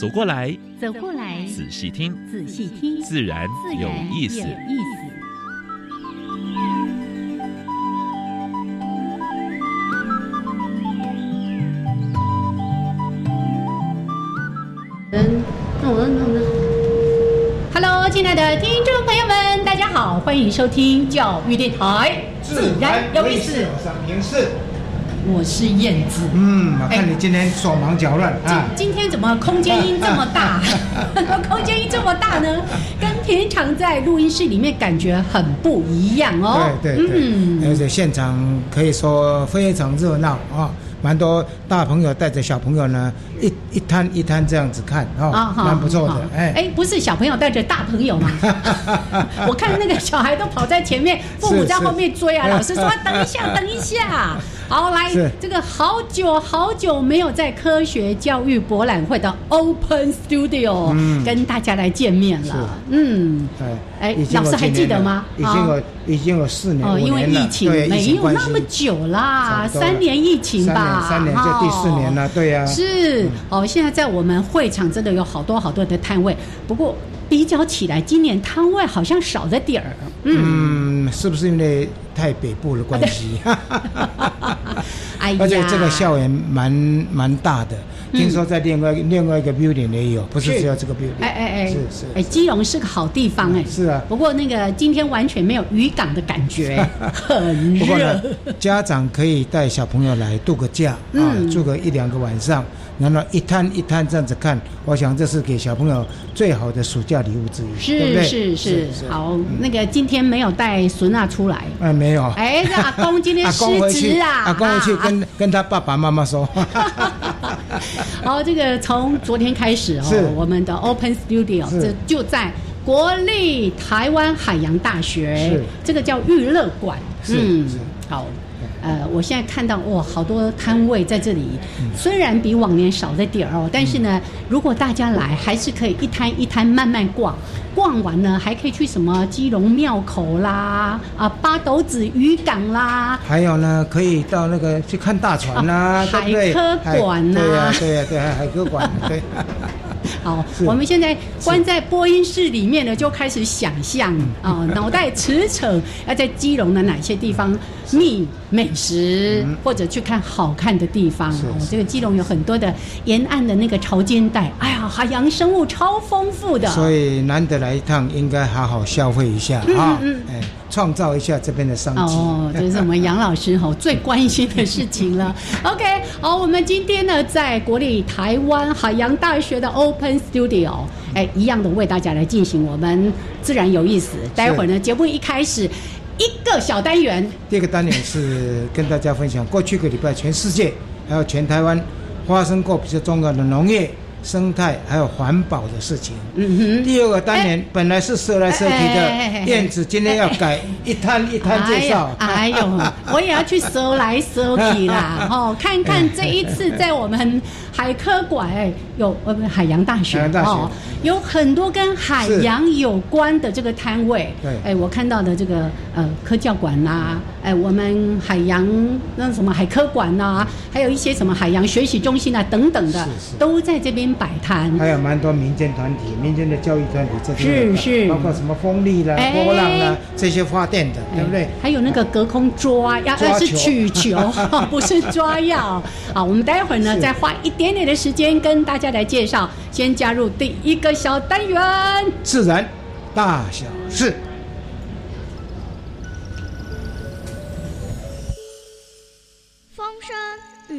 走过来，走过来，仔细听，仔细听，自然有意思。Hello，亲爱的听众朋友们，大家好，欢迎收听教育电台，自然有意思。我是我是燕子。嗯，我看你今天手忙脚乱啊。今今天怎么空间音这么大？空间音这么大呢？跟平常在录音室里面感觉很不一样哦。对对对，而且现场可以说非常热闹啊。蛮多大朋友带着小朋友呢，一一摊一摊这样子看，哦，蛮不错的。哎哎，不是小朋友带着大朋友嘛？我看那个小孩都跑在前面，父母在后面追啊。老师说等一下，等一下。好，来这个好久好久没有在科学教育博览会的 Open Studio 跟大家来见面了。嗯，对。哎，老师还记得吗？已经有已经有四年哦，因为疫情没有那么久啦，三年疫情吧，三年就第四年了，对呀。是。哦，现在在我们会场真的有好多好多的摊位，不过比较起来，今年摊位好像少了点儿。嗯，是不是因为太北部的关系？哎呀，而且这个校园蛮蛮大的。听说在另外另外一个 building 也有，不是只有这个 building。哎哎哎，是是。哎，基隆是个好地方哎。是啊。不过那个今天完全没有渔港的感觉，很热。家长可以带小朋友来度个假啊，住个一两个晚上。然后一摊一摊这样子看，我想这是给小朋友最好的暑假礼物之一，对不对？是是是。好，那个今天没有带孙娜出来。哎，没有。哎，阿公今天 失职啊！阿公回去跟 跟他爸爸妈妈说。好，这个从昨天开始哦，我们的 Open Studio 这就在国立台湾海洋大学，这个叫娱乐馆。嗯，好。呃，我现在看到哇，好多摊位在这里，虽然比往年少了点儿哦，但是呢，如果大家来，还是可以一摊一摊慢慢逛，逛完呢，还可以去什么基隆庙口啦，啊，八斗子渔港啦，还有呢，可以到那个去看大船啦，海科馆呐，对呀，对呀，对，海科馆，对。好，我们现在关在播音室里面呢，就开始想象啊，脑袋驰骋，要在基隆的哪些地方觅美食，或者去看好看的地方。哦，这个基隆有很多的沿岸的那个潮间带，哎呀，海洋生物超丰富的。所以难得来一趟，应该好好消费一下啊，哎。创造一下这边的商机哦，这是我们 杨老师吼最关心的事情了。OK，好，我们今天呢在国立台湾海洋大学的 Open Studio，哎，一样的为大家来进行我们自然有意思。待会儿呢节目一开始一个小单元，第二个单元是跟大家分享过去一个礼拜全世界还有全台湾发生过比较重要的农业。生态还有环保的事情。嗯哼。第二个单元本来是说来说去的，燕子今天要改一摊一摊介绍。哎呦，我也要去搜来搜去啦，哦，看看这一次在我们海科馆有呃不海洋大学哦，有很多跟海洋有关的这个摊位。对。哎，我看到的这个呃科教馆啦，哎，我们海洋那什么海科馆呐，还有一些什么海洋学习中心啊等等的，都在这边。摆摊，还有蛮多民间团体、民间的教育团体这些，是是，包括什么风力啦、波浪啦这些发电的，对不对？还有那个隔空抓药，那是取球，不是抓药。好，我们待会儿呢再花一点点的时间跟大家来介绍。先加入第一个小单元，自然大小事。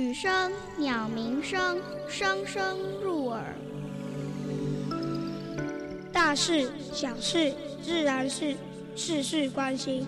雨声、鸟鸣声。声声入耳，大事小事自然是事事关心。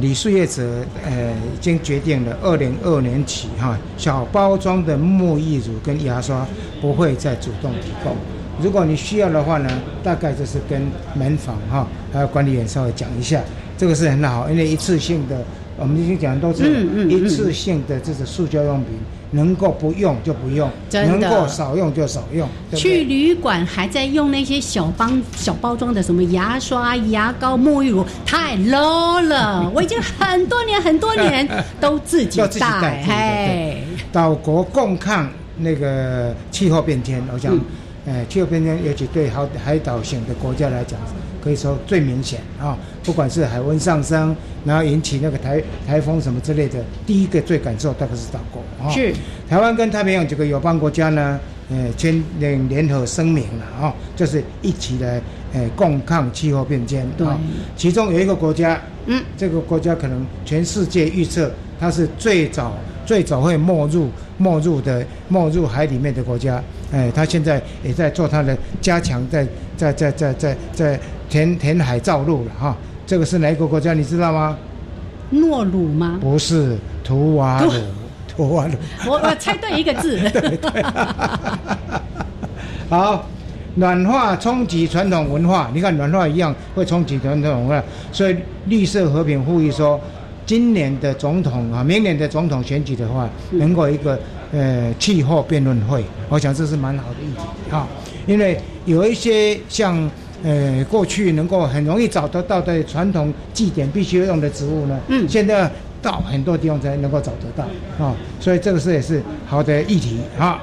李树业者呃已经决定了，二零二年起哈，小包装的沐浴乳跟牙刷不会再主动提供。如果你需要的话呢，大概就是跟门房哈还有管理员稍微讲一下，这个是很好，因为一次性的我们已经讲都是嗯嗯嗯一次性的这种塑胶用品，能够不用就不用，能够少用就少用，去？旅馆还在用那些小包小包装的什么牙刷、牙膏、沐浴乳，太 low 了。我已经很多年很多年都自己带带，自己带嘿，岛国共抗那个气候变迁，我想嗯，呃，气候变迁尤其对海海岛型的国家来讲，可以说最明显啊。不管是海温上升，然后引起那个台台风什么之类的，第一个最感受大概是岛国啊。是台湾跟太平洋几个友邦国家呢，呃，签联联合声明了啊，就是一起来呃共抗气候变迁对啊。其中有一个国家，嗯，这个国家可能全世界预测它是最早最早会没入没入的没入海里面的国家，哎，它现在也在做它的加强，在在在在在在填填海造陆了哈。这个是哪一个国家？你知道吗？诺鲁吗？不是图瓦鲁，图瓦鲁。我我猜对一个字 对。好，暖化冲击传统文化，你看暖化一样会冲击传统文化，所以绿色和平呼吁说，今年的总统啊，明年的总统选举的话，能够一个呃气候辩论会，我想这是蛮好的议题啊，因为有一些像。呃，过去能够很容易找得到的传统祭典必须用的植物呢，嗯现在到很多地方才能够找得到啊，所以这个是也是好的议题啊。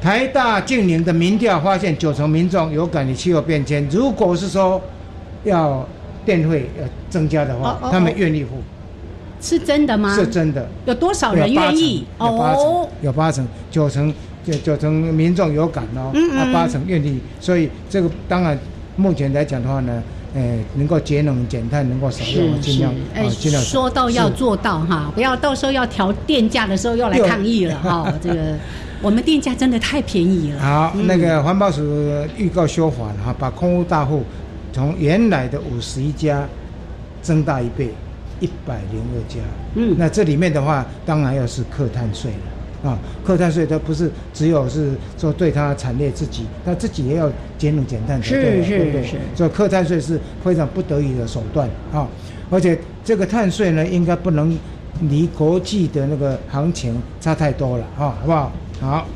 台大近年的民调发现，九成民众有感于气候变迁。如果是说要电费要增加的话，哦哦他们哦愿意付，是真的吗？是真的。有多少人愿意？有八成，有八成，九成，九九成民众有感哦，嗯嗯啊，八成愿意。所以这个当然，目前来讲的话呢，呃，能够节能减碳，能够少用，尽量，尽量。说到要做到哈，不要到时候要调电价的时候又来抗议了 哈。这个我们电价真的太便宜了。好，嗯那个环保署预告修法了哈，把空屋大户从原来的五十一家增大一倍，一百零二家。嗯那这里面的话，当然要是课碳税了。啊，课碳税它不是只有是说对它产业自己，它自己也要节能减碳是是对是所以课碳税是非常不得已的手段啊，而且这个碳税呢，应该不能离国际的那个行情差太多了啊，好不好？好。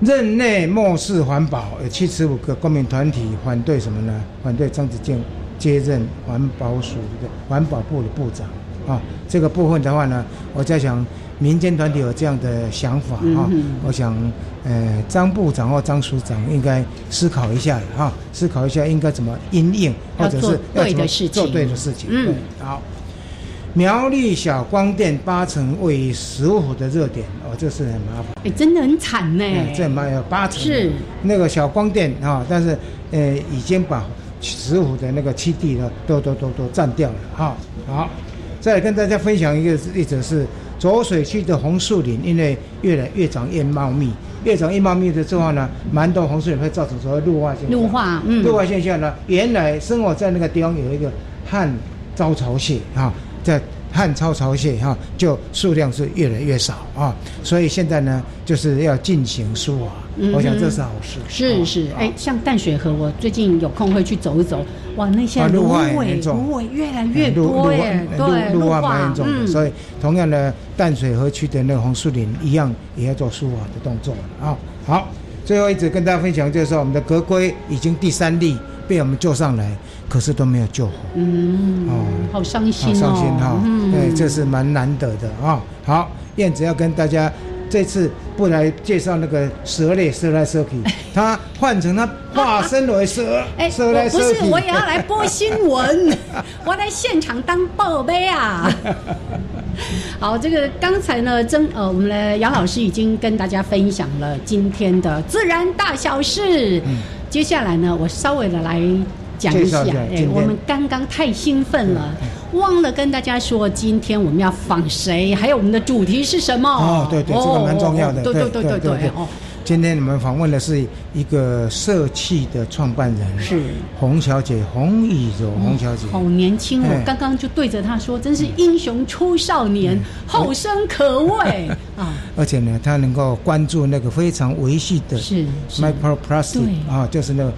任内漠视环保，有七十五个公民团体反对什么呢？反对张子健接任环保署的环保部的部长啊。这个部分的话呢，我在想民间团体有这样的想法啊，嗯我想呃张部长或张署长应该思考一下了哈，思考一下应该怎么因应，或者是要怎么对的事情做对的事情。嗯，好。苗栗小光电八成位于石虎的热点哦，这是很麻烦。哎，真的很惨呢。哎，这蛮有八成是那个小光电啊、但是呃已经把石虎的那个基地呢都都都都占掉了哈、好，再来跟大家分享一个例子是浊水区的红树林，因为越来越长越茂密，越长越茂密的之后呢，蛮多红树林会造成所谓陆化现象。陆化，嗯，陆化现象呢，原来生活在那个地方有一个旱招潮蟹啊，在汉超潮蟹哈、就数量是越来越少啊，所以现在呢，就是要进行疏瓦，嗯我想这是好事。啊是是，哎，像淡水河，我最近有空会去走一走，哇，那些芦苇芦苇越来越多耶，对，陆陆化蛮严重的，嗯所以同样的淡水河区的那个红树林一样也要做疏瓦的动作了啊。好，最后一直跟大家分享就是说，我们的格龟已经第三例被我们救上来，可是都没有救活。嗯，哦。好伤心伤心哈、嗯，对，这是蛮难得的啊、好，燕子要跟大家这次不来介绍那个蛇类蛇来蛇去，它换成它化身为蛇，哎，蛇来我不是，我也要来播新闻，我要来现场当报杯啊！好，这个刚才呢，曾呃，我们的杨老师已经跟大家分享了今天的自然大小事。接下来呢，我稍微的来讲一下，哎，我们刚刚太兴奋了，忘了跟大家说，今天我们要访谁，还有我们的主题是什么哦？对对，这个蛮重要的，对对对对对。今天你们访问的是一个社企的创办人，是。洪小姐，洪以柔，洪小姐，好年轻哦哎！刚刚就对着她说，真是英雄出少年，后生可畏。啊！而且呢，她能够关注那个非常维系的是是。Microplastic 对。啊，就是那个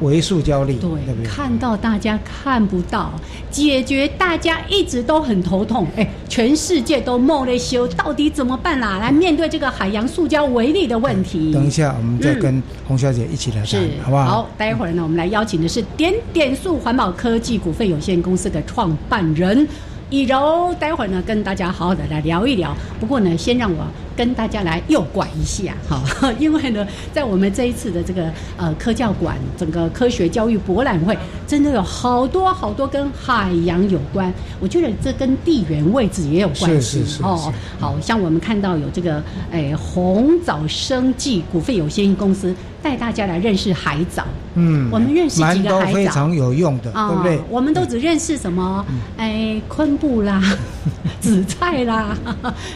微塑胶粒，对对不，对？看到大家看不到，解决大家一直都很头痛。哎，全世界都梦了修，到底怎么办啦？来面对这个海洋塑胶微粒的问题。等一下，我们再跟洪小姐一起来谈，是，好不好？好，待会儿呢，我们来邀请的是点点塑环保科技股份有限公司的创办人以柔，待会儿呢跟大家好好的来聊一聊。不过呢，先让我跟大家来诱拐一下，哈，因为呢，在我们这一次的这个呃科教馆整个科学教育博览会，真的有好多好多跟海洋有关，我觉得这跟地缘位置也有关系是是是哦。好像我们看到有这个诶红藻生技股份有限公司带大家来认识海藻。嗯我们认识几个海藻非常有用的，啊对不对？我们都只认识什么？哎，昆布啦，紫菜啦，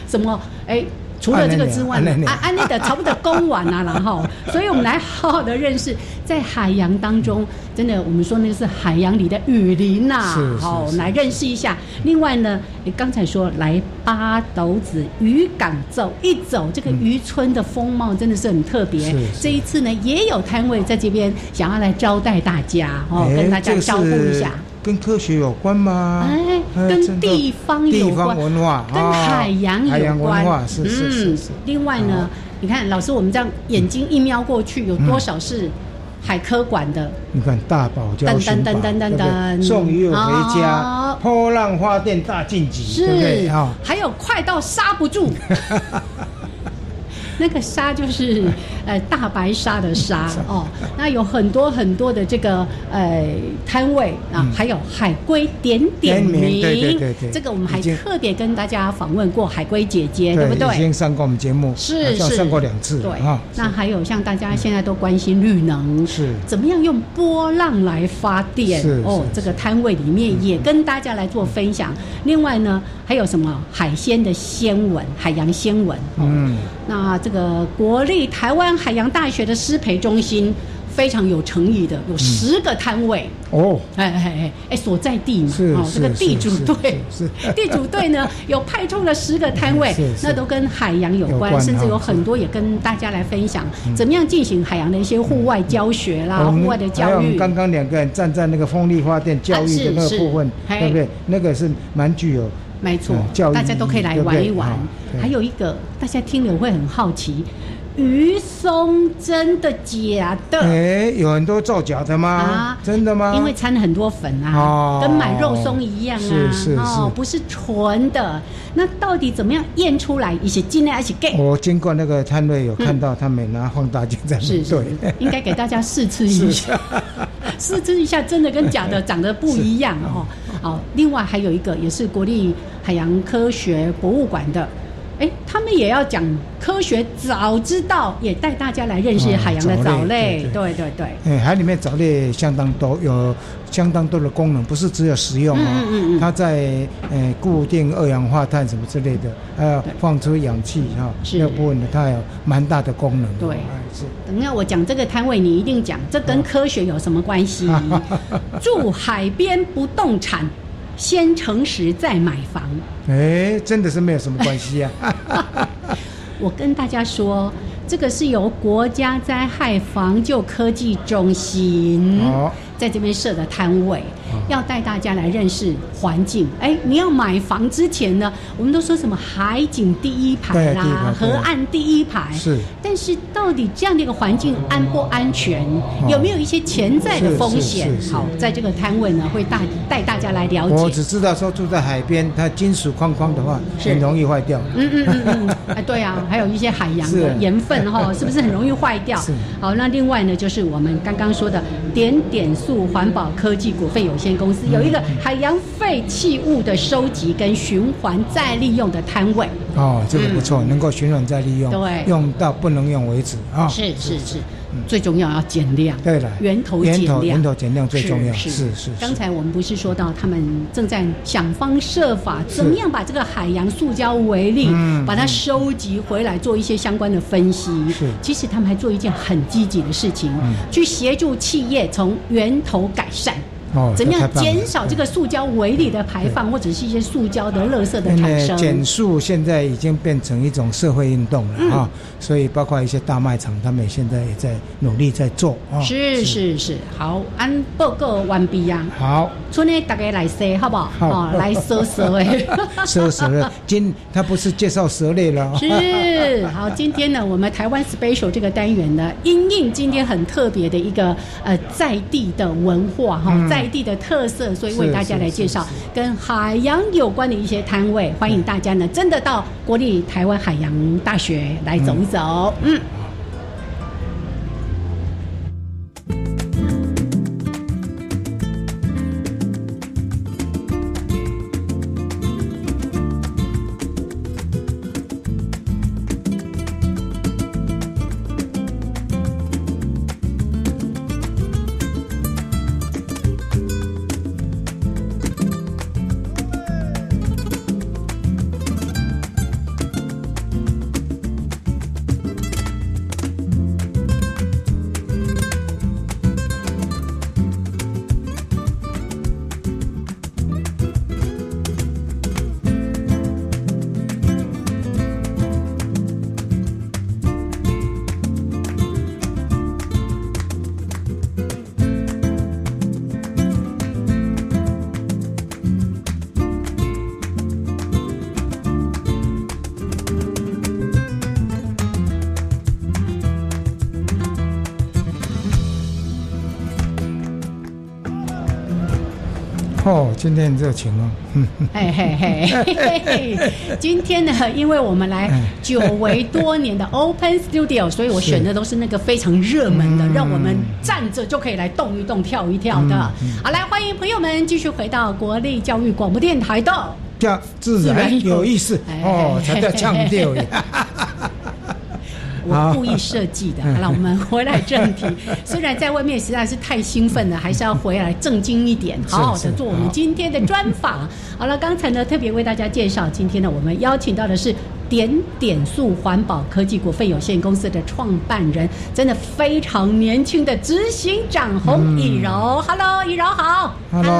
什么？哎，除了这个之外呢安内，安安内的差不多公完啊，然后，所以我们来好好的认识，在海洋当中，真的，我们说那个是海洋里的雨林呐、好，来认识一下。另外呢，你刚才说来八斗子渔港走一走，这个渔村的风貌真的是很特别。这一次呢，也有摊位在这边想要来招待大家哦，哎跟大家招呼一下。跟科学有关吗？哎，跟地方有地关，方文化，跟啊海洋有关。海洋文化是是是是。另外呢，你看老师，我们这样眼睛一瞄过去，有多少是海科馆的？你看大堡礁寻宝，噔噔噔噔噔对不对噔送鱼友回哦家，波浪花店大晋级，对不对？是啊，还有快到刹不住。那个刹就是呃大白鲨的鲨 哦，那有很多很多的这个呃摊位啊，还有海龟点点点名名，对对对对这个我们还特别跟大家访问过海龟姐姐，对不对已对？经上过我们节目，是是上过两次对啊。那还有像大家现在都关心绿能，是怎么样用波浪来发电？是哦，这个摊位里面也跟大家来做分享。另外呢，还有什么海鲜的鲜纹，海洋鲜纹。哦、嗯，那这个国立台湾海洋大学的师培中心。非常有诚意的，有十个摊位，哦，哎哎哎哎，所在地嘛，是哦，这个地主是队 地主队呢有派出了十个摊位 那都跟海洋有关，有关甚至有很多也跟大家来分享怎么样进行海洋的一些户外教学啦、户外的教育。刚刚两个人站在那个风力发电教育的那个部分对不对？那个是蛮具有没错嗯教育，大家都可以来玩一玩。还有一个，大家听了会很好奇，鱼松真的假的？哎，有很多造假的吗啊？真的吗？因为掺了很多粉啊，哦跟买肉松一样啊，是是是不是纯的。那到底怎么样验出来？一些尽量一起给。我经过那个摊位有看到他们拿放大镜在是对，，应该给大家试吃一下，试吃一下，真的跟假的长得不一样哦。好，另外还有一个也是国立海洋科学博物馆的。哎，他们也要讲科学，早知道也带大家来认识哦海洋的藻藻类类，对对对海里面藻类相当多，有相当多的功能，不是只有食用嗯嗯哦。嗯它在呃固定二氧化碳什么之类的，还要放出氧气哈，是那部分的，它有蛮大的功能。对哎是。等下我讲这个摊位，你一定讲这跟科学有什么关系？住海边不动产，先诚实再买房。哎，真的是没有什么关系啊。我跟大家说，这个是由国家灾害防救科技中心哦在这边设的摊位，要带大家来认识环境。哎，你要买房之前呢，我们都说什么海景第一排啦，河岸第一排。是但是到底这样的一个环境安不安全？有没有一些潜在的风险好，在这个摊位呢，会大带大家来了解。我只知道说住在海边，它金属框框的话是很容易坏掉。嗯嗯嗯嗯，哎，对啊，还有一些海洋的盐分哈，是不是很容易坏掉 是？好，那另外呢，就是我们刚刚说的点点数环保科技股份有限公司有一个海洋废弃物的收集跟循环再利用的摊位。哦，这个不错，能够循环再利用，对。用到不能用为止啊。是是是，最重要要减量，对了，源头减量，源头源头减量最重要，是是。是。刚才我们不是说到他们正在想方设法，怎么样把这个海洋塑胶为例，把它收集回来，做一些相关的分析。是，其实他们还做一件很积极的事情，去协助企业从源头改善。哦，怎么样减少这个塑胶围里的排放，或者是一些塑胶的垃圾的产生？减塑现在已经变成一种社会运动了啊，所以包括一些大卖场，他们现在也在努力在做啊。是是是，好，按报告完毕呀。好，春内大家来说好不好？好，来说蛇诶，说蛇了。今他不是介绍蛇类了。是，好，今天呢，我们台湾 special 这个单元呢，因应今天很特别的一个呃在地的文化哈，在。在地的特色，所以为大家来介绍跟海洋有关的一些摊位。欢迎大家呢，真的到国立台湾海洋大学来走一走。嗯。今天很热情哦。嘿嘿嘿，今天呢，因为我们来久违多年的 Open Studio，所以我选的都是那个非常热门的，让我们站着就可以来动一动、跳一跳的。好，来欢迎朋友们继续回到国立教育广播电台的叫自然有意思哦，才叫腔调。我故意设计的，好了，我们回来正题。虽然在外面实在是太兴奋了，还是要回来正经一点，好好的做我们今天的专访。好了，刚才呢特别为大家介绍，今天呢我们邀请到的是。点点数环保科技股份有限公司的创办人，真的非常年轻的执行长洪以柔。Hello，以柔好。Hello，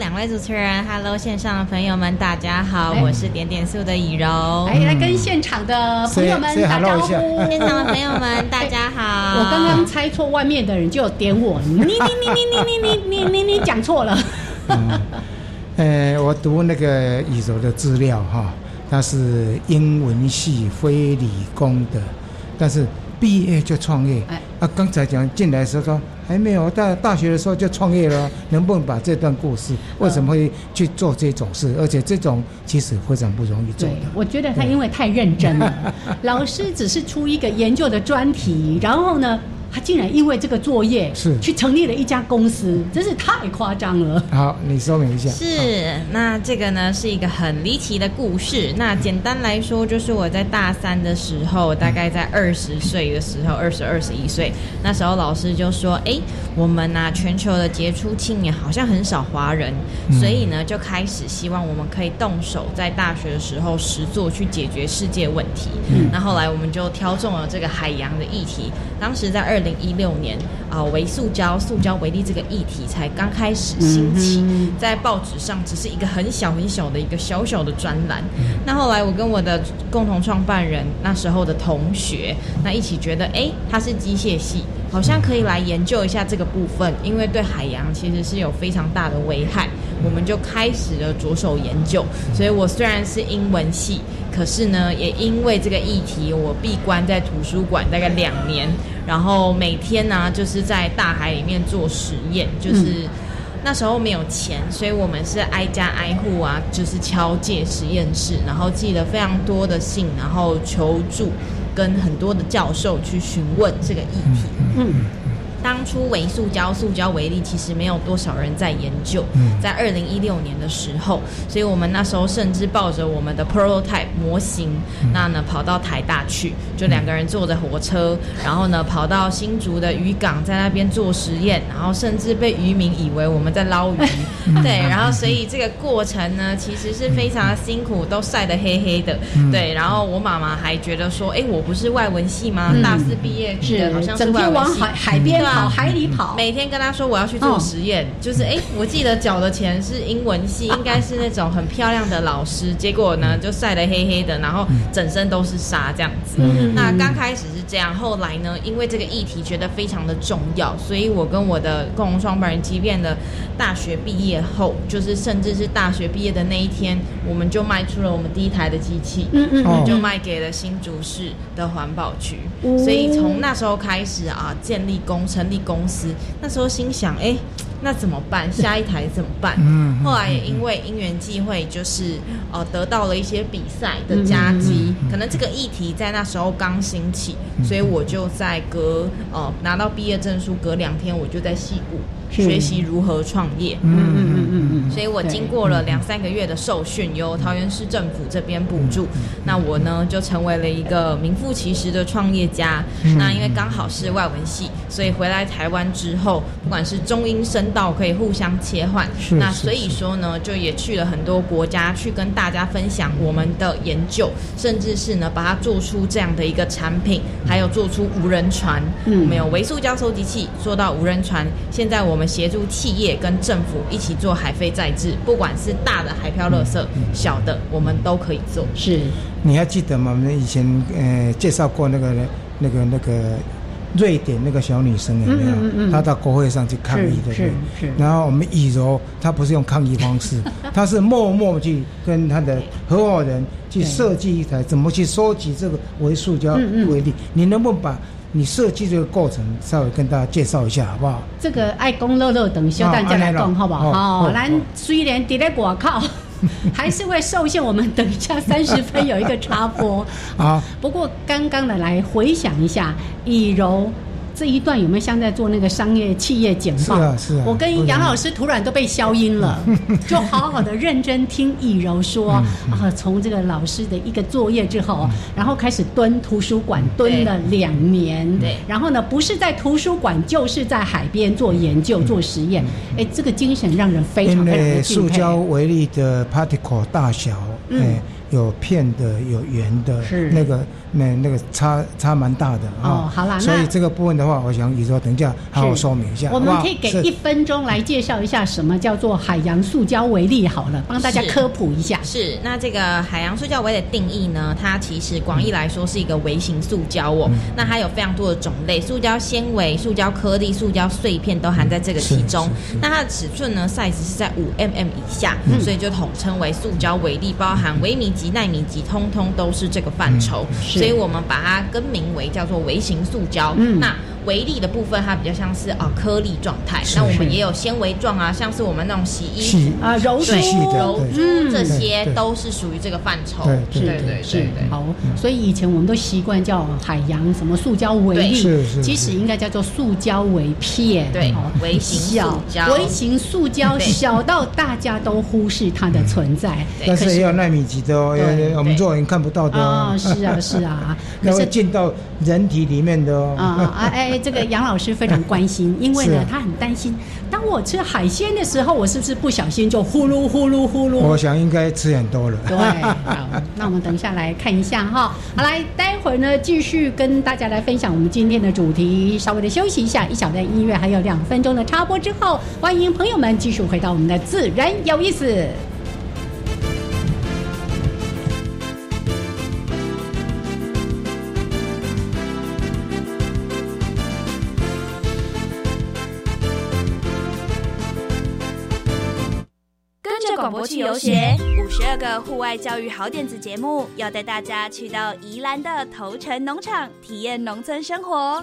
两位主持人。Hello，线上的朋友们，大家好，我是点点素的以柔。来，来跟现场的朋友们打招呼。现场 的朋友们，大家好。我刚刚猜错，外面的人就点我。你你你你你你你你你你讲错了。呃，我读那个以柔的资料哈。他是英文系非理工的，但是毕业就创业。哎，啊，刚才讲进来的时候说还没有，在大学的时候就创业了。能不能把这段故事，为什么会去做这种事？而且这种其实非常不容易做的。我觉得他因为太认真了，老师只是出一个研究的专题，然后呢？他竟然因为这个作业是去成立了一家公司，真是太夸张了。好，你说明一下。是，那这个呢是一个很离奇的故事。那简单来说，就是我在大三的时候，大概在二十岁的时候，二十二十一岁，那时候老师就说：“哎，我们呐全球的杰出青年好像很少华人，所以呢就开始希望我们可以动手在大学的时候实做去解决世界问题。嗯那后来我们就挑中了这个海洋的议题，当时在二。二零一六年啊，微塑胶、塑胶为例这个议题才刚开始兴起，在报纸上只是一个很小很小的一个小小的专栏。那后来我跟我的共同创办人那时候的同学，那一起觉得，哎，他是机械系，好像可以来研究一下这个部分，因为对海洋其实是有非常大的危害。我们就开始了着手研究。所以我虽然是英文系，可是呢，也因为这个议题，我闭关在图书馆大概两年。然后每天呢，就是在大海里面做实验，就是那时候没有钱，所以我们是挨家挨户啊，就是敲借实验室，然后寄了非常多的信，然后求助，跟很多的教授去询问这个议题。嗯，当初微塑胶、塑胶微粒其实没有多少人在研究，在二零一六年的时候，所以我们那时候甚至抱着我们的 prototype 模型，那呢跑到台大去，就两个人坐着火车，然后呢跑到新竹的渔港，在那边做实验，然后甚至被渔民以为我们在捞鱼，对，然后所以这个过程呢，其实是非常的辛苦，都晒得黑黑的，对，然后我妈妈还觉得说，哎，我不是外文系吗？大四毕业是好像是外文系。天往海海边对啊跑，海里跑，每天跟他说我要去做哦。实验，就是哎、诶我记得缴的钱是英文系，应该是那种很漂亮的老师，结果呢就晒得黑黑的，然后整身都是沙这样子。嗯那刚开始是这样，后来呢，因为这个议题觉得非常的重要，所以我跟我的共同创办人，即便的大学毕业后，就是甚至是大学毕业的那一天，我们就卖出了我们第一台的机器。嗯嗯哦就卖给了新竹市的环保局，哦所以从那时候开始啊，建立公成立公司，那时候心想，哎、那怎么办？下一台怎么办？嗯后来也因为因缘际会，就是呃得到了一些比赛的加急，可能这个议题在那时候刚兴起，所以我就在隔呃拿到毕业证书隔两天，我就在戏谷是学习如何创业。嗯嗯嗯嗯嗯，所以我经过了两三个月的受训，由桃园市政府这边补助，那我呢就成为了一个名副其实的创业家。那因为刚好是外文系，所以回来台湾之后，不管是中英声道可以互相切换。那所以说呢，就也去了很多国家，去跟大家分享我们的研究，甚至是呢把它做出这样的一个产品，还有做出无人船。嗯我们有微塑胶收集器，做到无人船。现在我们协助企业跟政府一起做海废再制，不管是大的海漂垃圾，小的我们都可以做。是你还记得吗？我们以前呃介绍过那个那个那个瑞典那个小女生有没有？嗯嗯嗯她到国会上去抗议的，是是是然后我们以柔，她不是用抗议方式，她是默默去跟她的合伙人去对设计一台怎么去收集这个微塑胶嗯嗯为例。你能不能把你设计这个过程稍微跟大家介绍一下，好不好？这个爱公乐乐等小蛋再来讲好不好？哦咱哦虽然伫咧外靠，还是会受限。我们等一下三十分有一个插播。啊，不过刚刚的来回想一下，以柔这一段有没有像在做那个商业企业简报？是啊是啊我跟杨老师突然都被消音了，就好好的认真听以柔说嗯啊，从这个老师的一个作业之后，然后开始蹲图书馆蹲了两年，对。然后呢，不是在图书馆，就是在海边做研究、做实验，哎，这个精神让人非常非常的为塑敬佩。胶为例的 particle 大小，嗯。哎，有片的，有圆的，是那个那那个差差蛮大的啊。哦好啦所以这个部分的话，我想你说等一下好好说明一下，我们可以给一分钟来介绍一下什么叫做海洋塑胶微粒好了，帮大家科普一下。是，那这个海洋塑胶微的定义呢？它其实广义来说是一个微型塑胶哦。那它有非常多的种类，塑胶纤维、塑胶颗粒、塑胶碎片都含在这个其中。那它的尺寸呢，size 是在五 mm 以下，所以就统称为塑胶微粒，包含微米级、纳米级，通通都是这个范畴。是所以我们把它更名为叫做微型塑胶。嗯那微粒的部分，它比较像是啊、颗粒状态。那我们也有纤维状啊，像是我们那种洗衣啊，柔珠柔珠嗯这些都是属于这个范畴。对对对对。好，所以以前我们都习惯叫海洋什么塑胶微对粒，是是其实应该叫做塑胶微片，对哦微型小塑胶。微型塑胶小到大家都忽视它的存在，对。但是也有纳米级的哦，我们做人看不到的啊，哦，是啊是啊，可是进到人体里面的哦。啊啊哎，这个杨老师非常关心，因为呢他很担心，当我吃海鲜的时候，我是不是不小心就呼噜呼噜呼噜？我想应该吃很多了。对，好，那我们等一下来看一下哈。好，来，待会儿呢继续跟大家来分享我们今天的主题，稍微的休息一下，一小段音乐，还有两分钟的插播之后，欢迎朋友们继续回到我们的自然有意思。广播去游学，五十二个户外教育好点子节目，要带大家去到宜兰的头城农场体验农村生活。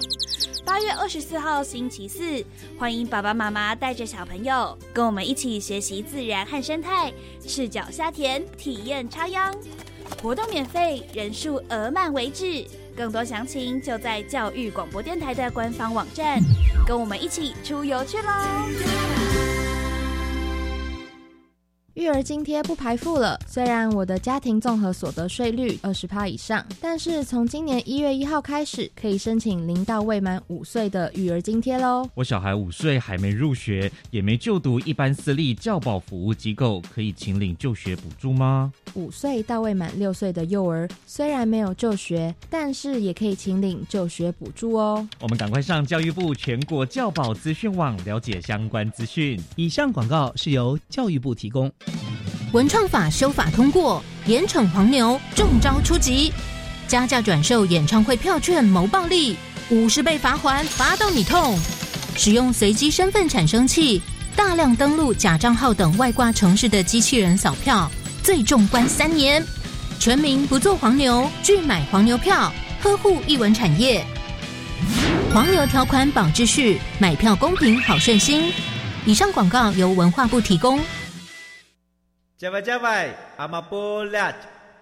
八月二十四号星期四，欢迎爸爸妈妈带着小朋友，跟我们一起学习自然和生态，赤脚下田体验插秧。活动免费，人数额满为止。更多详情就在教育广播电台的官方网站。跟我们一起出游去喽！育儿津贴不排付了。虽然我的家庭综合所得税率二十趴以上，但是从今年一月一号开始，可以申请零到未满五岁的育儿津贴喽。我小孩五岁还没入学，也没就读一般私立教保服务机构，可以请领就学补助吗？五岁到未满六岁的幼儿虽然没有就学，但是也可以请领就学补助哦。我们赶快上教育部全国教保资讯网了解相关资讯。以上广告是由教育部提供。文创法修法通过，严惩黄牛，中招出击。加价转售演唱会票券谋暴利，五十倍罚还，罚到你痛。使用随机身份产生器，大量登录假账号等外挂城市的机器人扫票，最重关三年。全民不做黄牛，拒买黄牛票，呵护艺文产业。黄牛条款保秩序，买票公平好顺心。以上广告由文化部提供。加外加外，阿玛波拉，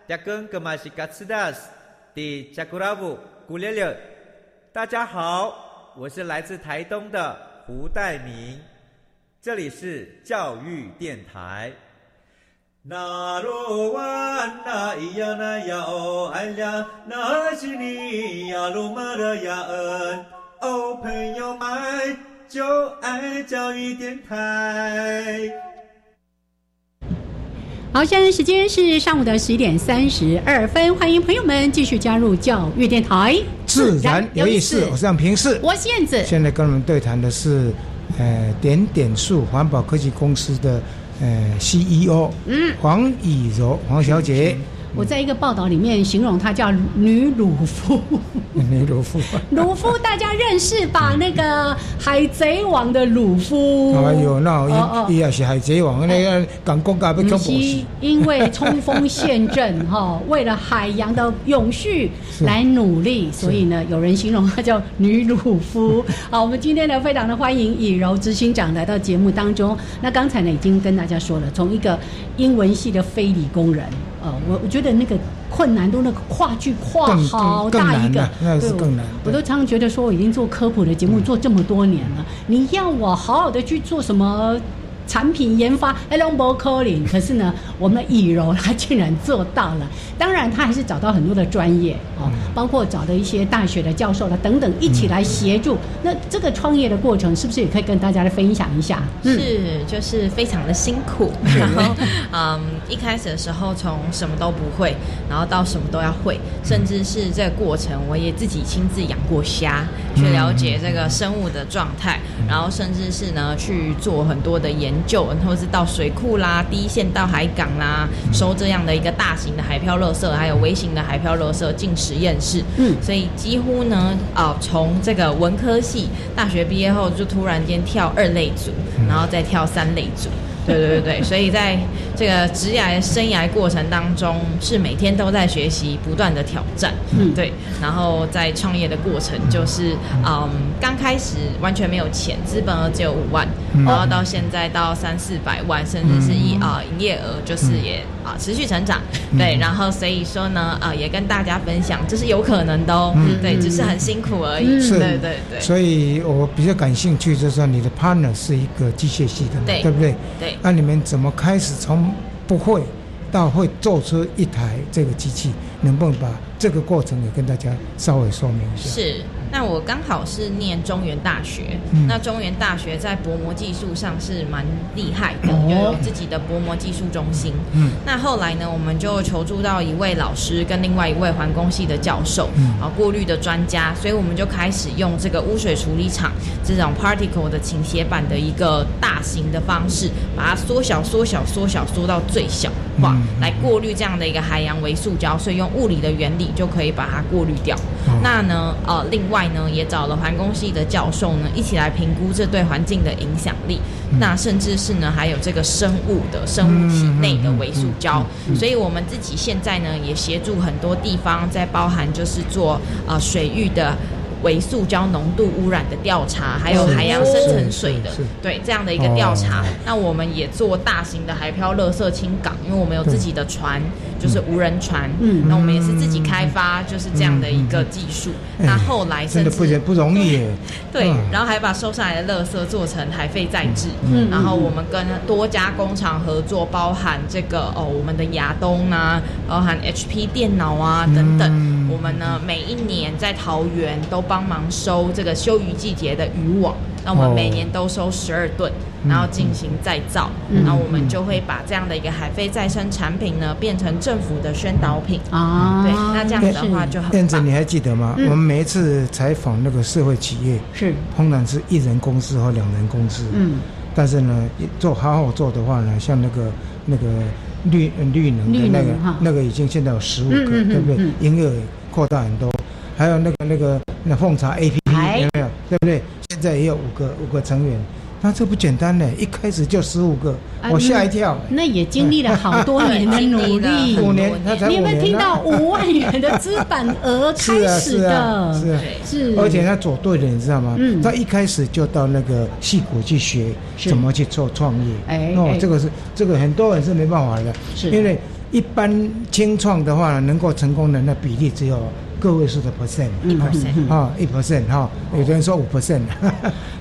扎根格玛西卡斯达斯，的加古拉布古列列。大家好，我是来自台东的胡代明，这里是教育电台。那罗哇那咿呀那呀哦哎呀，那是你呀鲁玛的呀恩，哦朋友们就爱教育电台。好，现在时间是上午的十一点三十二分，欢迎朋友们继续加入教育电台，自然有意思。我是杨平视，我是燕子。现在跟我们对谈的是，呃，点点数环保科技公司的呃 CEO，嗯，黄以柔黄小姐。我在一个报道里面形容她叫女鲁夫，女鲁夫，鲁夫大家认识吧？那个海贼王的鲁夫。哎呦，那也是海贼王那个港国家被攻破。因为冲锋陷阵哈，为了海洋的永续来努力，所以呢，有人形容她叫女鲁夫。好，我们今天呢非常的欢迎以柔执行长来到节目当中。那刚才呢已经跟大家说了，从一个英文系的非理工人。呃，我我觉得那个困难度，那个跨距跨好大一个，那是更难。我都常常觉得说，我已经做科普的节目做这么多年了，你要我好好的去做什么？产品研发，Elon b o c o l i n 可是呢，我们的以柔他竟然做到了。当然，他还是找到很多的专业哦，包括找的一些大学的教授了等等，一起来协助。那这个创业的过程，是不是也可以跟大家来分享一下？是，就是非常的辛苦。然后，嗯，一开始的时候从什么都不会，然后到什么都要会，甚至是这个过程，我也自己亲自养过虾，去了解这个生物的状态，然后甚至是呢去做很多的研。究，或者是到水库啦，第一线到海港啦，收这样的一个大型的海漂垃圾，还有微型的海漂垃圾进实验室。嗯，所以几乎呢，啊，从这个文科系大学毕业后，就突然间跳二类组，然后再跳三类组。对对对对，所以在这个职涯生涯过程当中，是每天都在学习，不断的挑战。嗯，对。然后在创业的过程，就是嗯，刚开始完全没有钱，资本额只有五万，然后到现在到三四百万，甚至是一啊营业额就是也啊持续成长。对，然后所以说呢，啊也跟大家分享，这是有可能的哦。对，只是很辛苦而已。是，对对对。所以我比较感兴趣，就是说你的 partner 是一个机械系的，对不对？对。那你们怎么开始从不会到会做出一台这个机器？能不能把这个过程也跟大家稍微说明一下？是。那我刚好是念中原大学，那中原大学在薄膜技术上是蛮厉害的，有自己的薄膜技术中心。嗯，那后来呢，我们就求助到一位老师跟另外一位环工系的教授，啊，过滤的专家，所以我们就开始用这个污水处理厂这种 particle 的倾斜板的一个大型的方式，把它缩小、缩小、缩小，缩到最小化，来过滤这样的一个海洋微塑胶，所以用物理的原理就可以把它过滤掉。那呢，呃，另外。呢，也找了环工系的教授呢，一起来评估这对环境的影响力。那甚至是呢，还有这个生物的生物体内的微塑胶。所以我们自己现在呢，也协助很多地方，在包含就是做呃水域的微塑胶浓度污染的调查，还有海洋深层水的对这样的一个调查哦。那我们也做大型的海漂垃圾清港，因为我们有自己的船，就是无人船。嗯那我们也是自己开发，就是这样的一个技术。嗯那后来甚至真的不容不容易耶。对嗯，然后还把收上来的垃圾做成海废再制，嗯然后我们跟多家工厂合作，包含这个哦我们的亚东啊，包含 HP 电脑啊等等，嗯我们呢每一年在桃园都帮忙收这个休渔季节的渔网，那我们哦每年都收十二吨，然后进行再造，嗯然后我们就会把这样的一个海废再生产品呢变成政府的宣导品啊对，那这样子的话就很棒燕子，你还记得吗？嗯我们每一次采访那个社会企业，是通常是一人公司和两人公司。嗯，但是呢，做好好做的话呢，像那个那个绿呃绿能的那个那个已经现在有十五个，嗯嗯嗯对不对嗯？营业额扩大很多。还有那个那个那奉茶 A P P 哎有没有？对不对？现在也有五个五个成员，那这不简单呢，一开始就十五个，啊我吓一跳。那也经历了好多年的努力。五年，他才五你有没有听到五万元的资本额开始 是啊的？是啊，是而且他走对了，你知道吗？嗯他一开始就到那个戏谷去学怎么去做创业。哦哎哎，这个是这个很多人是没办法的，是因为一般清创的话，能够成功的那比例只有个位数的 percent，一 percent 啊一 percent 哈，有的人说五 percent，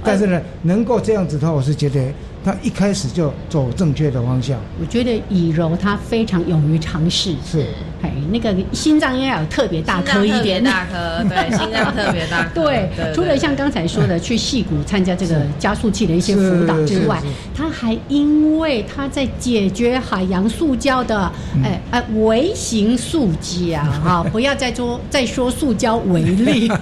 但是呢，能够这样子的话，我是觉得他一开始就走正确的方向。我觉得以柔他非常勇于尝试，是，哎，那个心脏应该有特别大颗一点，大颗，对，心脏特别大颗，对，除了像刚才说的去戏谷参加这个加速器的一些辅导之外他还因为他在解决海洋塑胶的，哎哎微型塑胶哈，不要再说再说塑胶为例。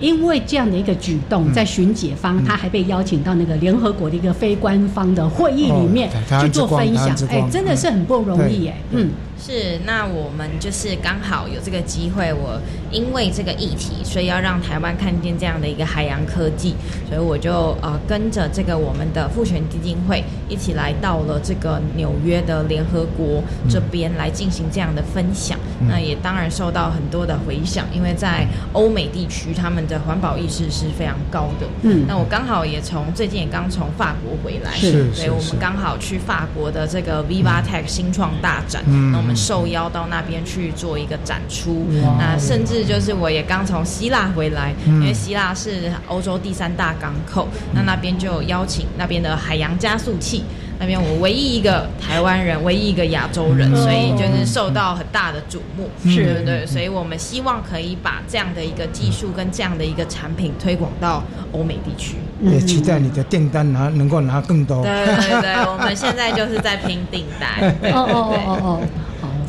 因为这样的一个举动，在巡解方，他还被邀请到那个联合国的一个非官方的会议里面去做分享哎，真的是很不容易哎，嗯。是，那我们就是刚好有这个机会，我因为这个议题，所以要让台湾看见这样的一个海洋科技，所以我就呃跟着这个我们的父权基金会一起来到了这个纽约的联合国这边来进行这样的分享。嗯。那也当然受到很多的回响，因为在欧美地区他们的环保意识是非常高的。嗯。那我刚好也从最近也刚从法国回来，是所以我们刚好去法国的这个 Viva Tech 新创大展，嗯。那我们受邀到那边去做一个展出。哇那甚至就是我也刚从希腊回来，嗯因为希腊是欧洲第三大港口，那那边就有邀请那边的海洋加速器。那边我唯一一个台湾人，唯一一个亚洲人，嗯所以就是受到很大的瞩目，是对不对？所以我们希望可以把这样的一个技术跟这样的一个产品推广到欧美地区。嗯也期待你的订单拿能够拿更多。对对对，我们现在就是在拼订单。哦哦哦哦哦，好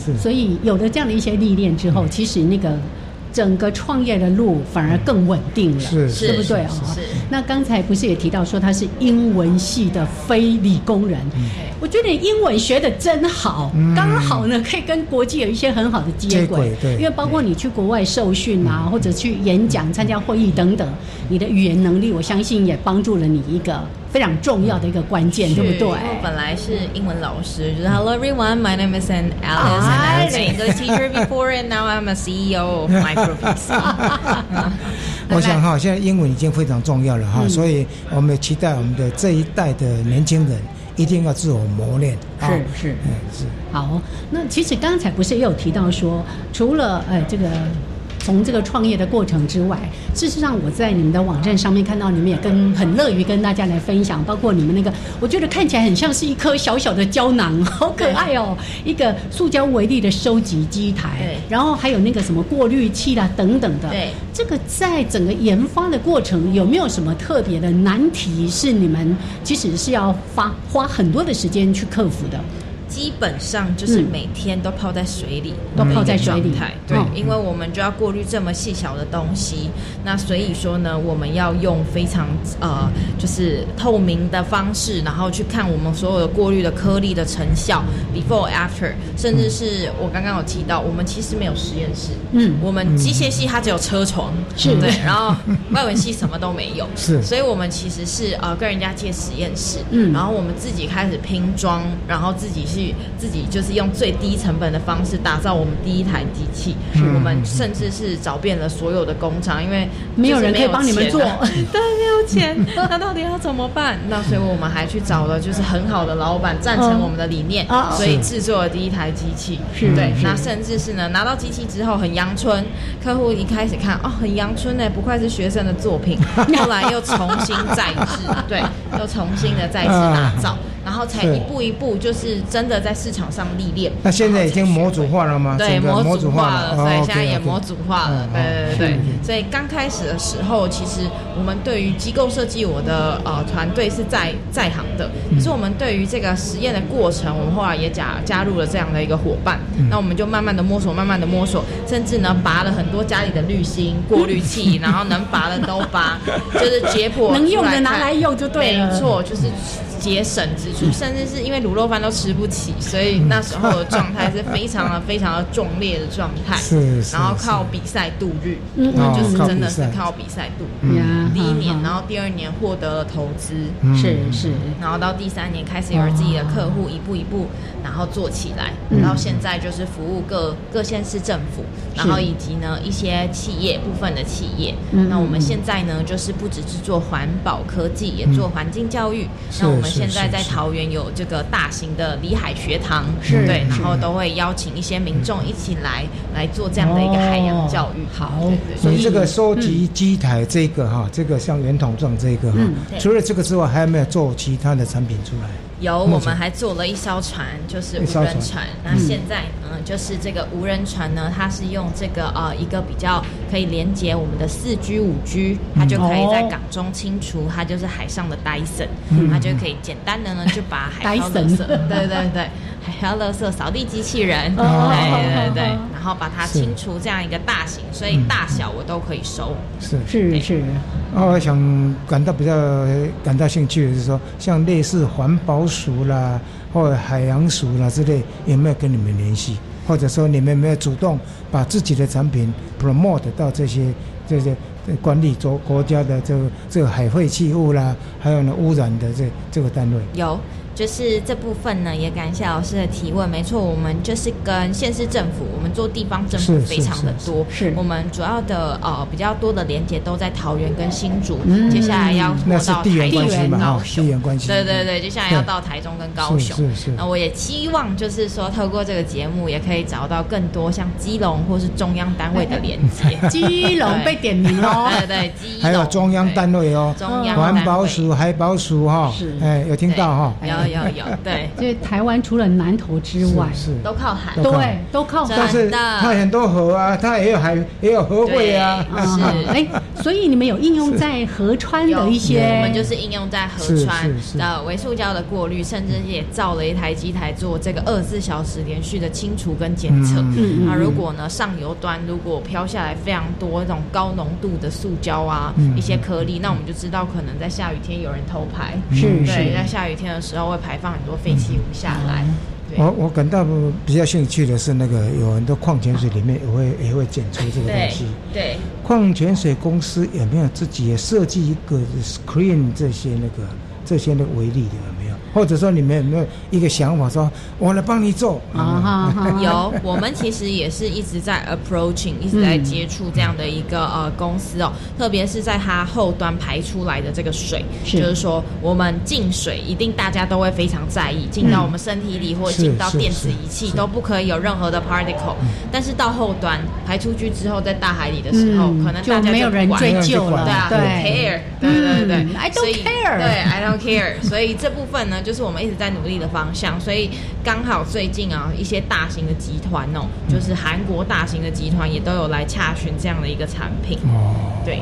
是，所以有了这样的一些历练之后，其实那个整个创业的路反而更稳定了，是是对不对？啊？是是。那刚才不是也提到说他是英文系的非理工人，我觉得你英文学的真好，嗯。刚好呢可以跟国际有一些很好的接接轨轨，对。因为包括你去国外受训啊，或者去演讲、参加会议等等，你的语言能力，我相信也帮助了你一个非常重要的一个关键，对不对？我本来是英文老师，就是 Hello everyone, my name is An Alice, and I was an English teacher before, and now I'm a CEO of Micropiece. 我想哈，现在英文已经非常重要了哈，嗯所以我们也期待我们的这一代的年轻人一定要自我磨练。啊是是嗯是。好，那其实刚才不是也有提到说，除了呃这个从这个创业的过程之外，事实上我在你们的网站上面看到你们也跟很乐于跟大家来分享，包括你们那个，我觉得看起来很像是一颗小小的胶囊，好可爱哦，一个塑胶微粒的收集机台对，然后还有那个什么过滤器啦等等的。对，这个在整个研发的过程有没有什么特别的难题是你们其实是要花花很多的时间去克服的？基本上就是嗯。每天都泡在水里，都泡在水里。对嗯，因为我们就要过滤这么细小的东西，那所以说呢，我们要用非常呃，就是透明的方式，然后去看我们所有的过滤的颗粒的成效，before after，甚至是我刚刚有提到，我们其实没有实验室，嗯。我们机械系它只有车床，是。对，然后外文系什么都没有，是。所以我们其实是呃跟人家借实验室，嗯。然后我们自己开始拼装，然后自己去去自己就是用最低成本的方式打造我们第一台机器。是我们甚至是找遍了所有的工厂，因为没有人可以帮你们做 对，没有钱，那到底要怎么办？那所以我们还去找了就是很好的老板，赞成我们的理念，啊所以制作了第一台机器。是是。对那甚至是呢，拿到机器之后很阳春，客户一开始看哦，很阳春呢，不愧是学生的作品，后来又重新再制，对，又重新的再次打造，然后才一步一步就是真的在市场上历练。那现在已经模组化了吗？对，模组化了，所以哦现在也模组化了。嗯对对对所以刚开始的时候，其实我们对于机构设计，我的呃团队是在在行的，嗯。可是我们对于这个实验的过程，我们后来也加加入了这样的一个伙伴，嗯。那我们就慢慢的摸索，慢慢的摸索，甚至呢拔了很多家里的滤芯、过滤器，然后能拔的都拔，就是解剖能用的拿来用就对了。没错，就是节省支出，甚至是因为卤肉饭都吃不起，所以那时候的状态是非常的非常的壮烈的状态。是是然后靠比赛度日，嗯我们就是哦真的是靠比赛。度嗯。日。第一年，然后第二年获得了投资，嗯。是是，然后到第三年开始有了自己的客户，一步一步然后做起来，嗯。然后现在就是服务各各县市政府，然后以及呢一些企业部分的企业。嗯。那我们现在呢就是不只是做环保科技，也做环境教育。那我们是现在在桃园有这个大型的里海学堂，是对，然后都会邀请一些民众一起来来做这样的一个海洋教育。哦好。对对所以这个收集机台这个哈，这个像圆筒状这个哈除了这个之外，还有没有做其他的产品出来？有，我们还做了一艘船，就是无人船。那现在嗯，就是这个无人船呢，它是用这个呃一个比较可以连接我们的四 G、五 G，它就可以在哦港中清除，它就是海上的 Dyson，嗯它就可以简单的呢就把海 漂垃圾，对对对，海漂垃圾扫地机器人，对哦对对，然后把它清除这样一个大型，所以大小我都可以收。是是是，哦，我想感到比较感到兴趣的是说，像类似环保署啦，或者海洋署啦之类，有没有跟你们联系？或者说你们没有主动把自己的产品 promote 到这些这些管理国国家的这个这个海废弃物啦，还有呢污染的这这个单位？有，就是这部分呢，也感谢老师的提问。没错，我们就是跟县市政府，我们做地方政府非常的是多。是我们主要的呃比较多的连接都在桃园跟新竹，嗯接下来要那是地缘台中关系嘛，地。缘关系。对对对，接下来要到台中跟高雄。是是是那我也期望就是说，透过这个节目，也可以找到更多像基隆或是中央单位的连接。基隆被点名哦。对对，基隆还有中央单位哦，中央环保署、海保署哈是，哎，有听到哈？对有有有，对，就是台湾除了南投之外，是是。都靠海。对，都靠海。但。是的它很多河啊，它也有海，也有河会啊。是。哎，所以你们有应用在河川的一些，我们就是应用在河川的微塑胶的过滤，甚至也造了一台机台做这个二十四小时连续的清除跟检测。嗯那如果呢上游端如果飘下来非常多那种高浓度的塑胶啊，嗯一些颗粒，那我们就知道可能在下雨天有人偷排，是对，是。在下雨天的时候会排放很多废弃物下来。对我我感到比较兴趣的是那个有很多矿泉水里面也会也会检出这个东西。对，矿泉水公司有没有自己也设计一个 screen 这些那个这些的有没有？或者说你们有没有一个想法说，我来帮你做？啊哈哈，有，我们其实也是一直在 approaching，一直在接触这样的一个呃公司哦，特别是在它后端排出来的这个水，是。就是说我们进水一定大家都会非常在意，进到我们身体里或进到电子仪器都不可以有任何的 particle，但是到后端排出去之后，在大海里的时候，嗯可能大家没有人不追究了，对啊，对 care，对。对对嗯，I don't care 对，I don't care。所以这部分呢，就是我们一直在努力的方向。所以刚好最近啊，一些大型的集团哦，就是韩国大型的集团也都有来洽询这样的一个产品。哦，对，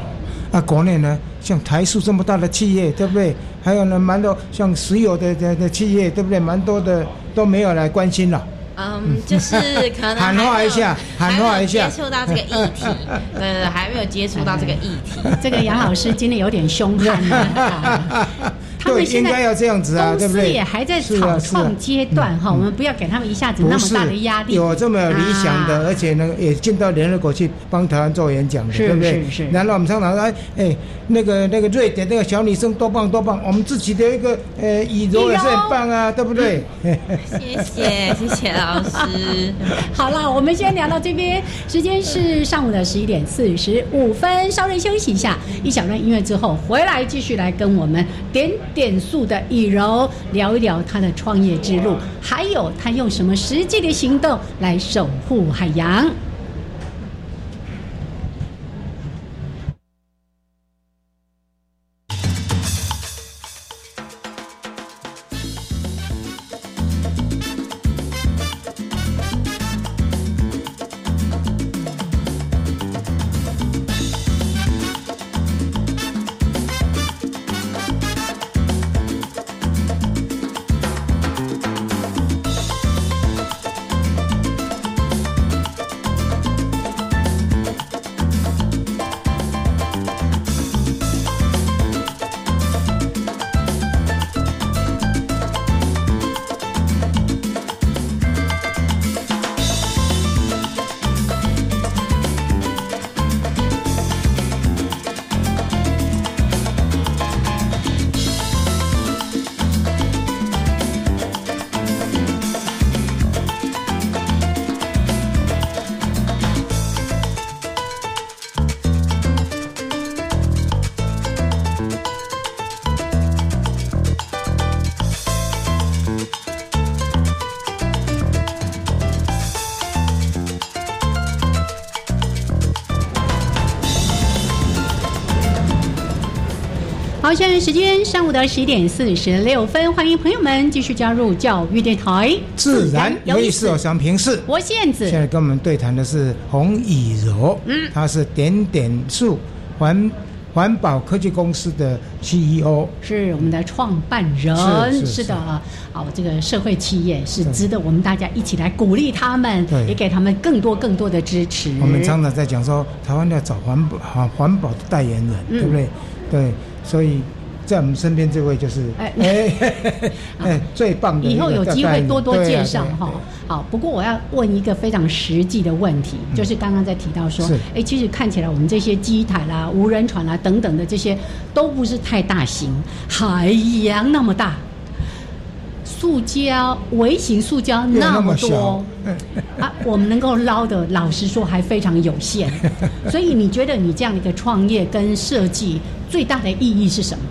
那国内呢，像台塑这么大的企业，对不对？还有呢，蛮多像石油的的的企业，对不对？蛮多的都没有来关心了。嗯，就是可能 喊话一下喊话一下接触到这个议题，对对对，还没有接触到这个议题。这个杨老师今天有点凶悍啊。他们对，现在应该要这样子啊，对不对？也还在草创阶段哈，我们不要给他们一下子那么大的压力。有这么有理想的，啊而且呢，也进到联合国去帮台湾做演讲的，对不对？是是然后我们常常说，哎哎，那个那个瑞典那个小女生多棒多棒，我们自己的一个呃以柔也是很棒啊，对不对？谢谢谢谢老师。好了，我们先聊到这边，时间是上午的十一点四十五分，稍微休息一下，一小段音乐之后回来继续来跟我们点点数的以柔聊一聊他的创业之路，还有他用什么实际的行动来守护海洋。好，现在时间上午的十一点四十六分，欢迎朋友们继续加入教育电台，自然有意思，我想平视。我燕子。现在跟我们对谈的是洪以柔，嗯，他是点点树环环保科技公司的 CEO，是我们的创办人，是是的。啊，好，这个社会企业是值得我们大家一起来鼓励他们，对。也给他们更多更多的支持。我们常常在讲说，台湾要找环保环环保的代言人，嗯。对不对？对，所以在我们身边这位就是哎哎 哎最棒的以后有机会多多介绍哈。好，不过我要问一个非常实际的问题，就是刚刚在提到说是，哎，其实看起来我们这些机台啦、无人船啦等等的这些都不是太大型，海洋那么大。塑胶微型塑胶那么多啊，我们能够捞的，老实说还非常有限。所以你觉得你这样的一个创业跟设计最大的意义是什么？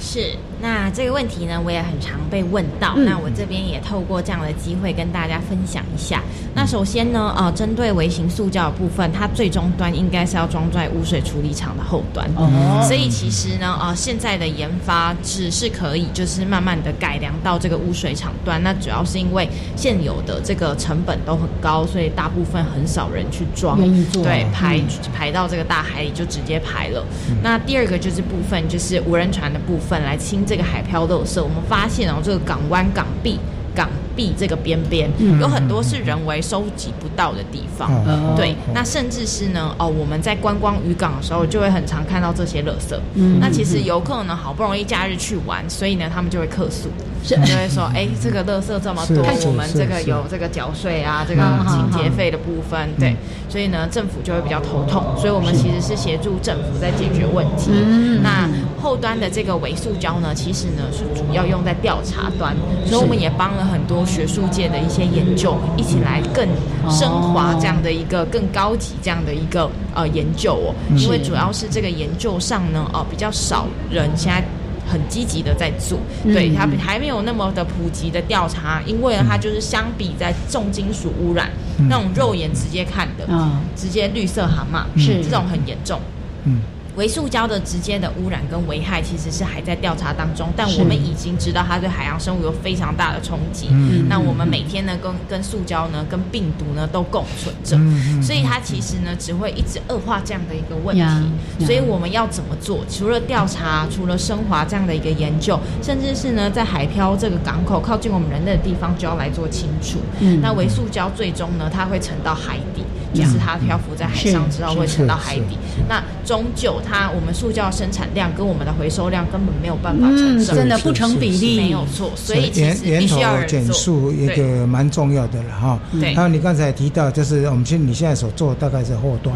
是，那这个问题呢，我也很常被问到。嗯那我这边也透过这样的机会跟大家分享一下。那首先呢，呃，针对微型塑胶的部分，它最终端应该是要装在污水处理厂的后端。哦所以其实呢，呃，现在的研发只是可以就是慢慢的改良到这个污水厂端。那主要是因为现有的这个成本都很高，所以大部分很少人去装，愿意做对，嗯排排到这个大海里就直接排了。那第二个就是部分就是无人船的部分来清这这个海漂漏色。我们发现哦，这个港湾、港币、港壁这个边边、嗯有很多是人为收集不到的地方。哦。对哦，那甚至是呢，哦，我们在观光渔港的时候，就会很常看到这些垃圾。嗯那其实游客呢，好不容易假日去玩，所以呢，他们就会客诉，是。就会说，哎，这个垃圾这么多我们这个有这个缴税啊，这个嗯清洁费的部分，对，所以呢，政府就会比较头痛，所以我们其实是协助政府在解决问题。嗯那后端的这个伪塑胶呢，其实呢是主要用在调查端，所以我们也帮了很多学术界的一些研究，一起来更升华这样的一个更高级这样的一个呃研究哦，因为主要是这个研究上呢，哦、比较少人现在。很积极的在做，嗯。对它还没有那么的普及的调查，因为呢，它就是相比在重金属污染、嗯。那种肉眼直接看的，嗯，直接绿色蛤蟆是。这种很严重。嗯微塑胶的直接的污染跟危害其实是还在调查当中，但我们已经知道它对海洋生物有非常大的冲击。嗯那我们每天呢，跟跟塑胶呢，跟病毒呢都共存着，嗯嗯所以它其实呢只会一直恶化这样的一个问题。呀所以我们要怎么做？除了调查，除了升华这样的一个研究，甚至是呢在海漂这个港口靠近我们人类的地方就要来做清除。嗯那微塑胶最终呢，它会沉到海底，就是它漂浮在海上之后会沉到海底。那终究它我们塑胶生产量跟我们的回收量根本没有办法成嗯，正比，真的不成比例，没有错，所以其源源实必须头。减速一对。个蛮重要的了哈。对。还有你刚才提到，就是我们现你现在所做的大概是后端，